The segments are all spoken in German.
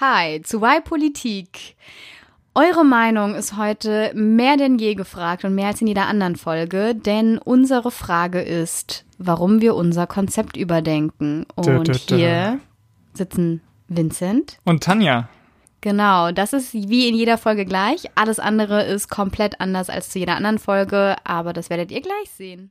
Hi zu Why Politik. Eure Meinung ist heute mehr denn je gefragt und mehr als in jeder anderen Folge, denn unsere Frage ist, warum wir unser Konzept überdenken. Und Dö, dö, dö. hier sitzen Vincent. Und Tanja. Genau, das ist wie in jeder Folge gleich. Alles andere ist komplett anders als zu jeder anderen Folge, aber das werdet ihr gleich sehen.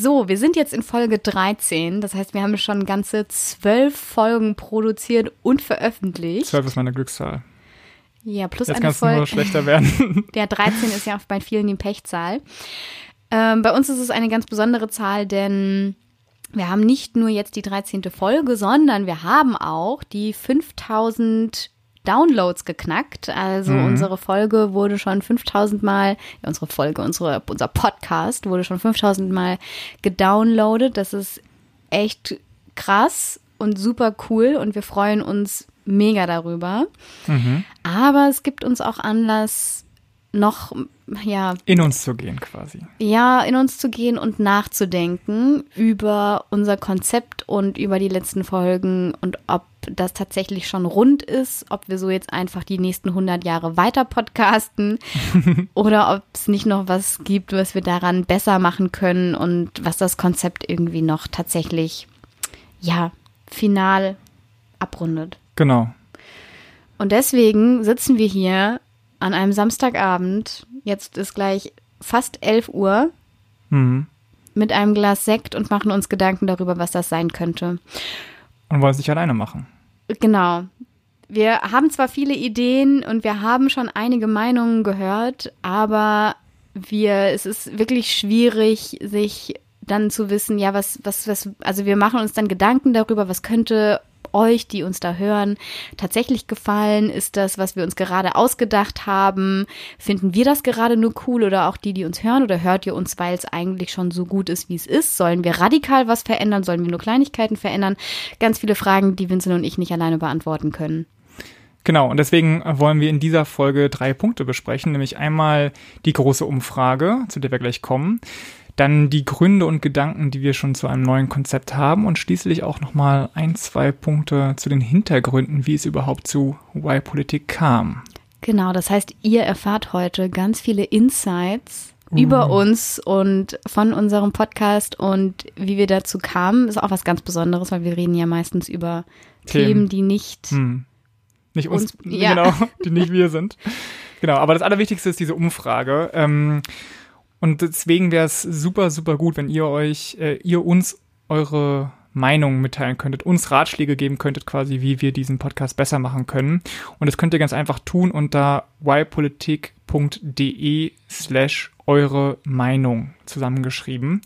So, wir sind jetzt in Folge 13. Das heißt, wir haben schon ganze zwölf Folgen produziert und veröffentlicht. 12 ist meine Glückszahl. Ja, plus Jetzt eine es nur Folge. schlechter werden. Der 13 ist ja auch bei vielen die Pechzahl. Ähm, bei uns ist es eine ganz besondere Zahl, denn wir haben nicht nur jetzt die 13. Folge, sondern wir haben auch die 5000 Downloads geknackt. Also Mhm. unsere Folge wurde schon 5000 Mal, ja, unsere Folge, unsere, unser Podcast wurde schon 5000 Mal gedownloadet. Das ist echt krass und super cool und wir freuen uns mega darüber. mhm. Aber es gibt uns auch Anlass, noch, ja, In uns zu gehen quasi. ja, in uns zu gehen und nachzudenken über unser Konzept und über die letzten Folgen und ob das tatsächlich schon rund ist, ob wir so jetzt einfach die nächsten 100 Jahre weiter podcasten oder ob es nicht noch was gibt, was wir daran besser machen können und was das Konzept irgendwie noch tatsächlich, ja, final abrundet. Genau. Und deswegen sitzen wir hier an einem Samstagabend, jetzt ist gleich fast 11 Uhr, Mhm. mit einem Glas Sekt und machen uns Gedanken darüber, was das sein könnte. Und wollen es nicht alleine machen. Genau. Wir haben zwar viele Ideen und wir haben schon einige Meinungen gehört, aber wir, es ist wirklich schwierig, sich dann zu wissen, ja, was, was, was, also wir machen uns dann Gedanken darüber, was könnte euch, die uns da hören, tatsächlich gefallen? Ist das, was wir uns gerade ausgedacht haben? Finden wir das gerade nur cool oder auch die, die uns hören? Oder hört ihr uns, weil es eigentlich schon so gut ist, wie es ist? Sollen wir radikal was verändern? Sollen wir nur Kleinigkeiten verändern? Ganz viele Fragen, die Vincent und ich nicht alleine beantworten können. Genau, und deswegen wollen wir in dieser Folge drei Punkte besprechen, nämlich einmal die große Umfrage, zu der wir gleich kommen, dann die Gründe und Gedanken, die wir schon zu einem neuen Konzept haben und schließlich auch nochmal ein, zwei Punkte zu den Hintergründen, wie es überhaupt zu Y-Politik kam. Genau, das heißt, ihr erfahrt heute ganz viele Insights über uns und von unserem Podcast und wie wir dazu kamen. Ist auch was ganz Besonderes, weil wir reden ja meistens über Themen, Themen. die nicht. Hm. Nicht uns, Uns- ja. genau, die nicht wir sind. Genau, aber das Allerwichtigste ist diese Umfrage. Ähm, und deswegen wäre es super, super gut, wenn ihr euch, äh, ihr uns eure Meinung mitteilen könntet, uns Ratschläge geben könntet, quasi, wie wir diesen Podcast besser machen können. Und das könnt ihr ganz einfach tun unter ypolitik.de slash eure Meinung zusammengeschrieben.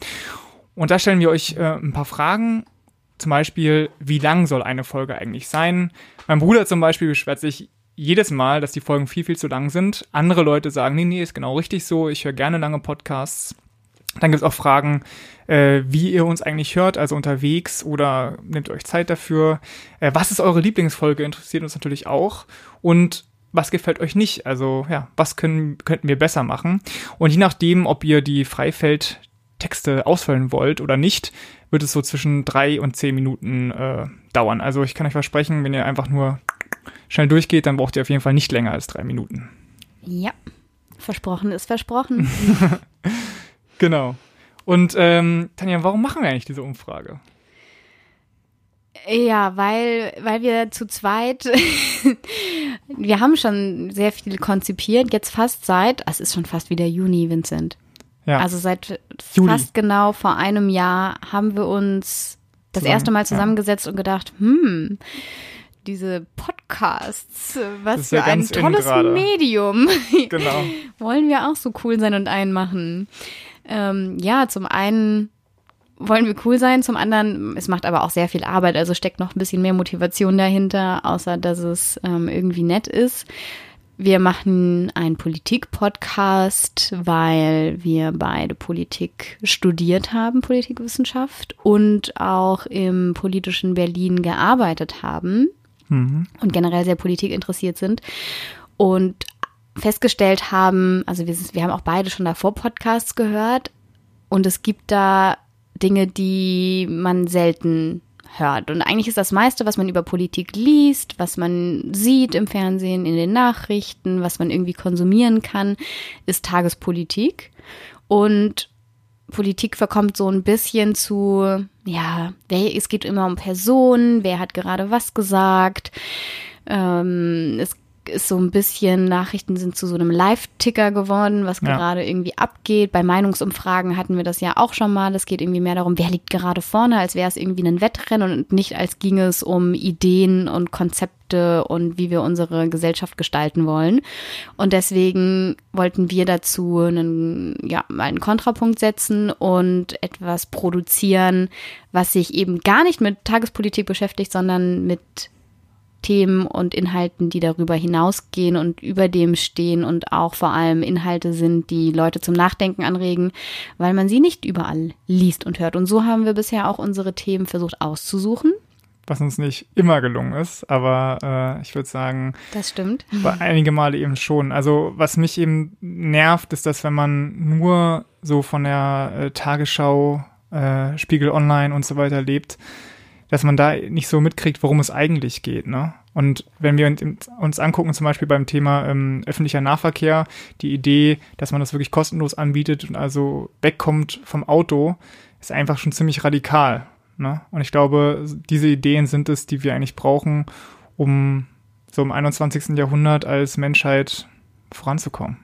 Und da stellen wir euch äh, ein paar Fragen. Zum Beispiel, wie lang soll eine Folge eigentlich sein? Mein Bruder zum Beispiel beschwert sich jedes Mal, dass die Folgen viel, viel zu lang sind. Andere Leute sagen, nee, nee, ist genau richtig so. Ich höre gerne lange Podcasts. Dann gibt es auch Fragen, äh, wie ihr uns eigentlich hört, also unterwegs oder nehmt euch Zeit dafür. Äh, was ist eure Lieblingsfolge? Interessiert uns natürlich auch. Und was gefällt euch nicht? Also ja, was können, könnten wir besser machen? Und je nachdem, ob ihr die Freifeldtexte ausfüllen wollt oder nicht, wird es so zwischen drei und zehn Minuten äh, dauern. Also ich kann euch versprechen, wenn ihr einfach nur schnell durchgeht, dann braucht ihr auf jeden Fall nicht länger als drei Minuten. Ja, versprochen ist versprochen. Genau. Und ähm, Tanja, warum machen wir eigentlich diese Umfrage? ja, weil, weil wir zu zweit, wir haben schon sehr viel konzipiert, jetzt fast seit, es ist schon fast wieder Juni, Vincent. Ja, Also seit Juli. fast genau vor einem Jahr haben wir uns das Zusammen, erste Mal ja. zusammengesetzt und gedacht, hm, diese Podcasts, was für ein tolles. Medium. genau. Wollen wir auch so cool sein und einen machen? Ähm, ja, zum einen wollen wir cool sein, zum anderen, es macht aber auch sehr viel Arbeit, also steckt noch ein bisschen mehr Motivation dahinter, außer dass es ähm, irgendwie nett ist. Wir machen einen Politik-Podcast, weil wir beide Politik studiert haben, Politikwissenschaft, und auch im politischen Berlin gearbeitet haben. Mhm. und generell sehr Politik interessiert sind. Und festgestellt haben, also wir, wir haben auch beide schon davor Podcasts gehört und es gibt da Dinge, die man selten hört. Und eigentlich ist das meiste, was man über Politik liest, was man sieht im Fernsehen, in den Nachrichten, was man irgendwie konsumieren kann, ist Tagespolitik. Und Politik verkommt so ein bisschen zu, ja, es geht immer um Personen, wer hat gerade was gesagt. Ähm, es ist so ein bisschen, Nachrichten sind zu so einem Live-Ticker geworden, was ja. gerade irgendwie abgeht. Bei Meinungsumfragen hatten wir das ja auch schon mal. Es geht irgendwie mehr darum, wer liegt gerade vorne, als wäre es irgendwie ein Wettrennen und nicht als ging es um Ideen und Konzepte und wie wir unsere Gesellschaft gestalten wollen. Und deswegen wollten wir dazu einen, ja, mal einen Kontrapunkt setzen und etwas produzieren, was sich eben gar nicht mit Tagespolitik beschäftigt, sondern mit Themen und Inhalten, die darüber hinausgehen und über dem stehen und auch vor allem Inhalte sind, die Leute zum Nachdenken anregen, weil man sie nicht überall liest und hört. Und so haben wir bisher auch unsere Themen versucht auszusuchen. Was uns nicht immer gelungen ist, aber äh, ich würde sagen, das stimmt. Bei einige Male eben schon. Also was mich eben nervt, ist, dass wenn man nur so von der äh, Tagesschau, äh, Spiegel Online und so weiter lebt, dass man da nicht so mitkriegt, worum es eigentlich geht. Ne? Und wenn wir uns angucken, zum Beispiel beim Thema ähm, öffentlicher Nahverkehr, die Idee, dass man das wirklich kostenlos anbietet und also wegkommt vom Auto, ist einfach schon ziemlich radikal. Ne? Und ich glaube, diese Ideen sind es, die wir eigentlich brauchen, um so im 21. Jahrhundert als Menschheit voranzukommen.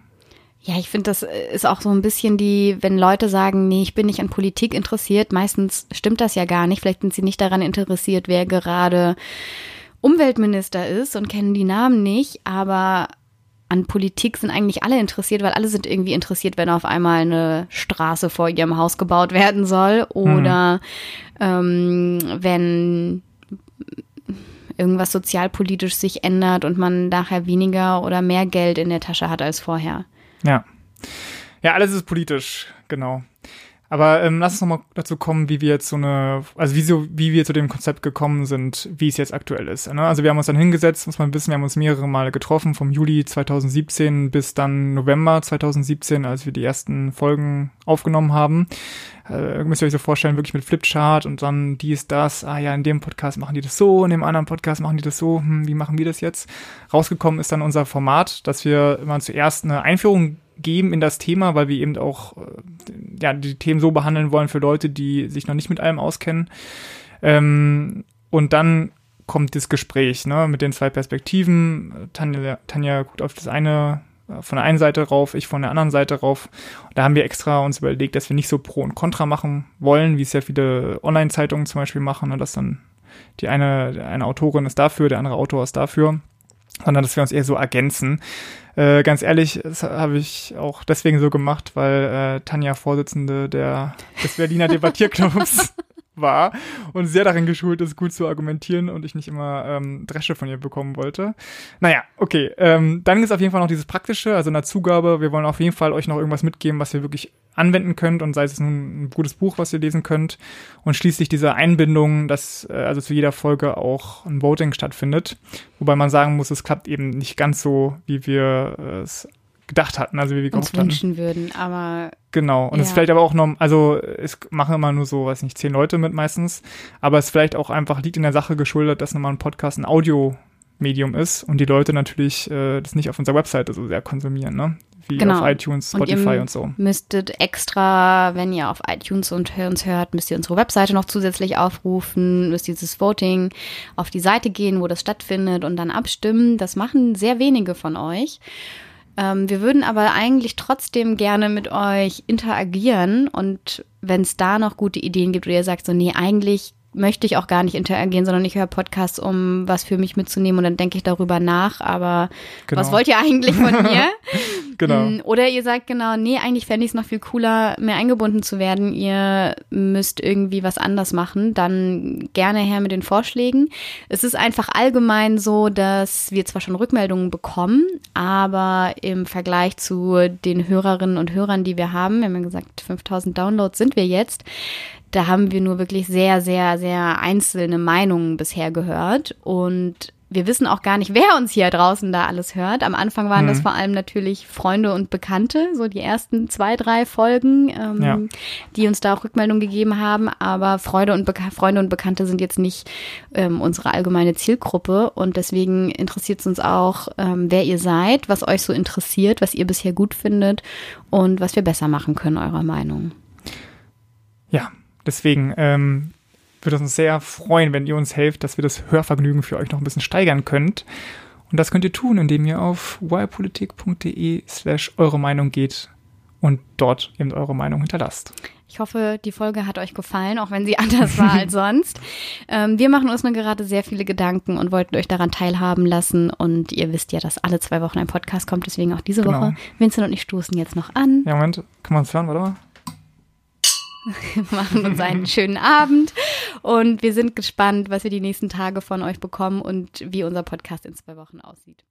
Ja, ich finde, das ist auch so ein bisschen die, wenn Leute sagen, nee, ich bin nicht an Politik interessiert, meistens stimmt das ja gar nicht. Vielleicht sind sie nicht daran interessiert, wer gerade Umweltminister ist und kennen die Namen nicht, aber an Politik sind eigentlich alle interessiert, weil alle sind irgendwie interessiert, wenn auf einmal eine Straße vor ihrem Haus gebaut werden soll oder hm. ähm, wenn irgendwas sozialpolitisch sich ändert und man nachher weniger oder mehr Geld in der Tasche hat als vorher. Ja. Ja, alles ist politisch, genau. Aber ähm, lass uns nochmal dazu kommen, wie wir jetzt so eine, also wie, so, wie wir zu dem Konzept gekommen sind, wie es jetzt aktuell ist. Ne? Also wir haben uns dann hingesetzt, muss man wissen, wir haben uns mehrere Male getroffen, vom Juli 2017 bis dann November 2017, als wir die ersten Folgen aufgenommen haben. Äh, müsst ihr euch so vorstellen, wirklich mit Flipchart und dann dies, das, ah ja, in dem Podcast machen die das so, in dem anderen Podcast machen die das so, hm, wie machen wir das jetzt? Rausgekommen ist dann unser Format, dass wir immer zuerst eine Einführung geben in das Thema, weil wir eben auch äh, ja, die Themen so behandeln wollen für Leute, die sich noch nicht mit allem auskennen. Ähm, und dann kommt das Gespräch ne, mit den zwei Perspektiven. Tanja, Tanja guckt auf das eine äh, von der einen Seite rauf, ich von der anderen Seite rauf. Da haben wir extra uns überlegt, dass wir nicht so Pro und Contra machen wollen, wie es ja viele Online-Zeitungen zum Beispiel machen, ne, dass dann die eine, eine Autorin ist dafür, der andere Autor ist dafür, sondern dass wir uns eher so ergänzen. Äh, ganz ehrlich, das habe ich auch deswegen so gemacht, weil äh, Tanja Vorsitzende der, des Berliner Debattierclubs war und sehr darin geschult ist, gut zu argumentieren und ich nicht immer ähm, Dresche von ihr bekommen wollte. Naja, okay. Ähm, dann ist auf jeden Fall noch dieses Praktische, also in der Zugabe. Wir wollen auf jeden Fall euch noch irgendwas mitgeben, was ihr wirklich anwenden könnt und sei es nun ein gutes Buch, was ihr lesen könnt. Und schließlich diese Einbindung, dass äh, also zu jeder Folge auch ein Voting stattfindet. Wobei man sagen muss, es klappt eben nicht ganz so, wie wir äh, es gedacht hatten, also wie wir uns wünschen hatten. würden, aber genau und es ja. ist vielleicht aber auch noch, also es machen immer nur so, weiß nicht, zehn Leute mit meistens, aber es vielleicht auch einfach liegt in der Sache geschuldet, dass nochmal ein Podcast ein Audio-Medium ist und die Leute natürlich äh, das nicht auf unserer Webseite so sehr konsumieren, ne? Wie genau. auf iTunes, Spotify und, und, so. Müsstet extra, wenn ihr auf iTunes und uns hört, müsst ihr unsere Webseite noch zusätzlich aufrufen, müsst dieses Voting auf die Seite gehen, wo das stattfindet und dann abstimmen. Das machen sehr wenige von euch. Ähm, wir würden aber eigentlich trotzdem gerne mit euch interagieren und wenn es da noch gute Ideen gibt oder ihr sagt so, nee, eigentlich möchte ich auch gar nicht interagieren, sondern ich höre Podcasts, um was für mich mitzunehmen und dann denke ich darüber nach, aber genau. was wollt ihr eigentlich von mir? genau. Mm, oder ihr sagt genau, nee, eigentlich fände ich es noch viel cooler, mehr eingebunden zu werden. Ihr müsst irgendwie was anders machen, dann gerne her mit den Vorschlägen. Es ist einfach allgemein so, dass wir zwar schon Rückmeldungen bekommen, aber im Vergleich zu den Hörerinnen und Hörern, die wir haben, wir haben ja gesagt, 5000 Downloads sind wir jetzt, da haben wir nur wirklich sehr, sehr, sehr einzelne Meinungen bisher gehört. Und wir wissen auch gar nicht, wer uns hier draußen da alles hört. Am Anfang waren Mhm. das vor allem natürlich Freunde und Bekannte, so die ersten zwei, drei Folgen, ähm, Ja. die uns da auch Rückmeldung gegeben haben. Aber Freude und Beka Freunde und Bekannte sind jetzt nicht ähm, unsere allgemeine Zielgruppe. Und deswegen interessiert es uns auch, ähm, wer ihr seid, was euch so interessiert, was ihr bisher gut findet und was wir besser machen können, eurer Meinung. Ja, deswegen ähm, würde es uns sehr freuen, wenn ihr uns helft, dass wir das Hörvergnügen für euch noch ein bisschen steigern könnt. Und das könnt ihr tun, indem ihr auf wirepolitik.de slash eure Meinung geht und dort eben eure Meinung hinterlasst. Ich hoffe, die Folge hat euch gefallen, auch wenn sie anders war als sonst. Ähm, wir machen uns nur gerade sehr viele Gedanken und wollten euch daran teilhaben lassen. Und ihr wisst ja, dass alle zwei Wochen ein Podcast kommt, deswegen auch diese Genau. Woche. Vincent und ich stoßen jetzt noch an, Ja, Moment, kann man es hören, warte mal? machen uns einen schönen Abend und wir sind gespannt, was wir die nächsten Tage von euch bekommen und wie unser Podcast in zwei Wochen aussieht.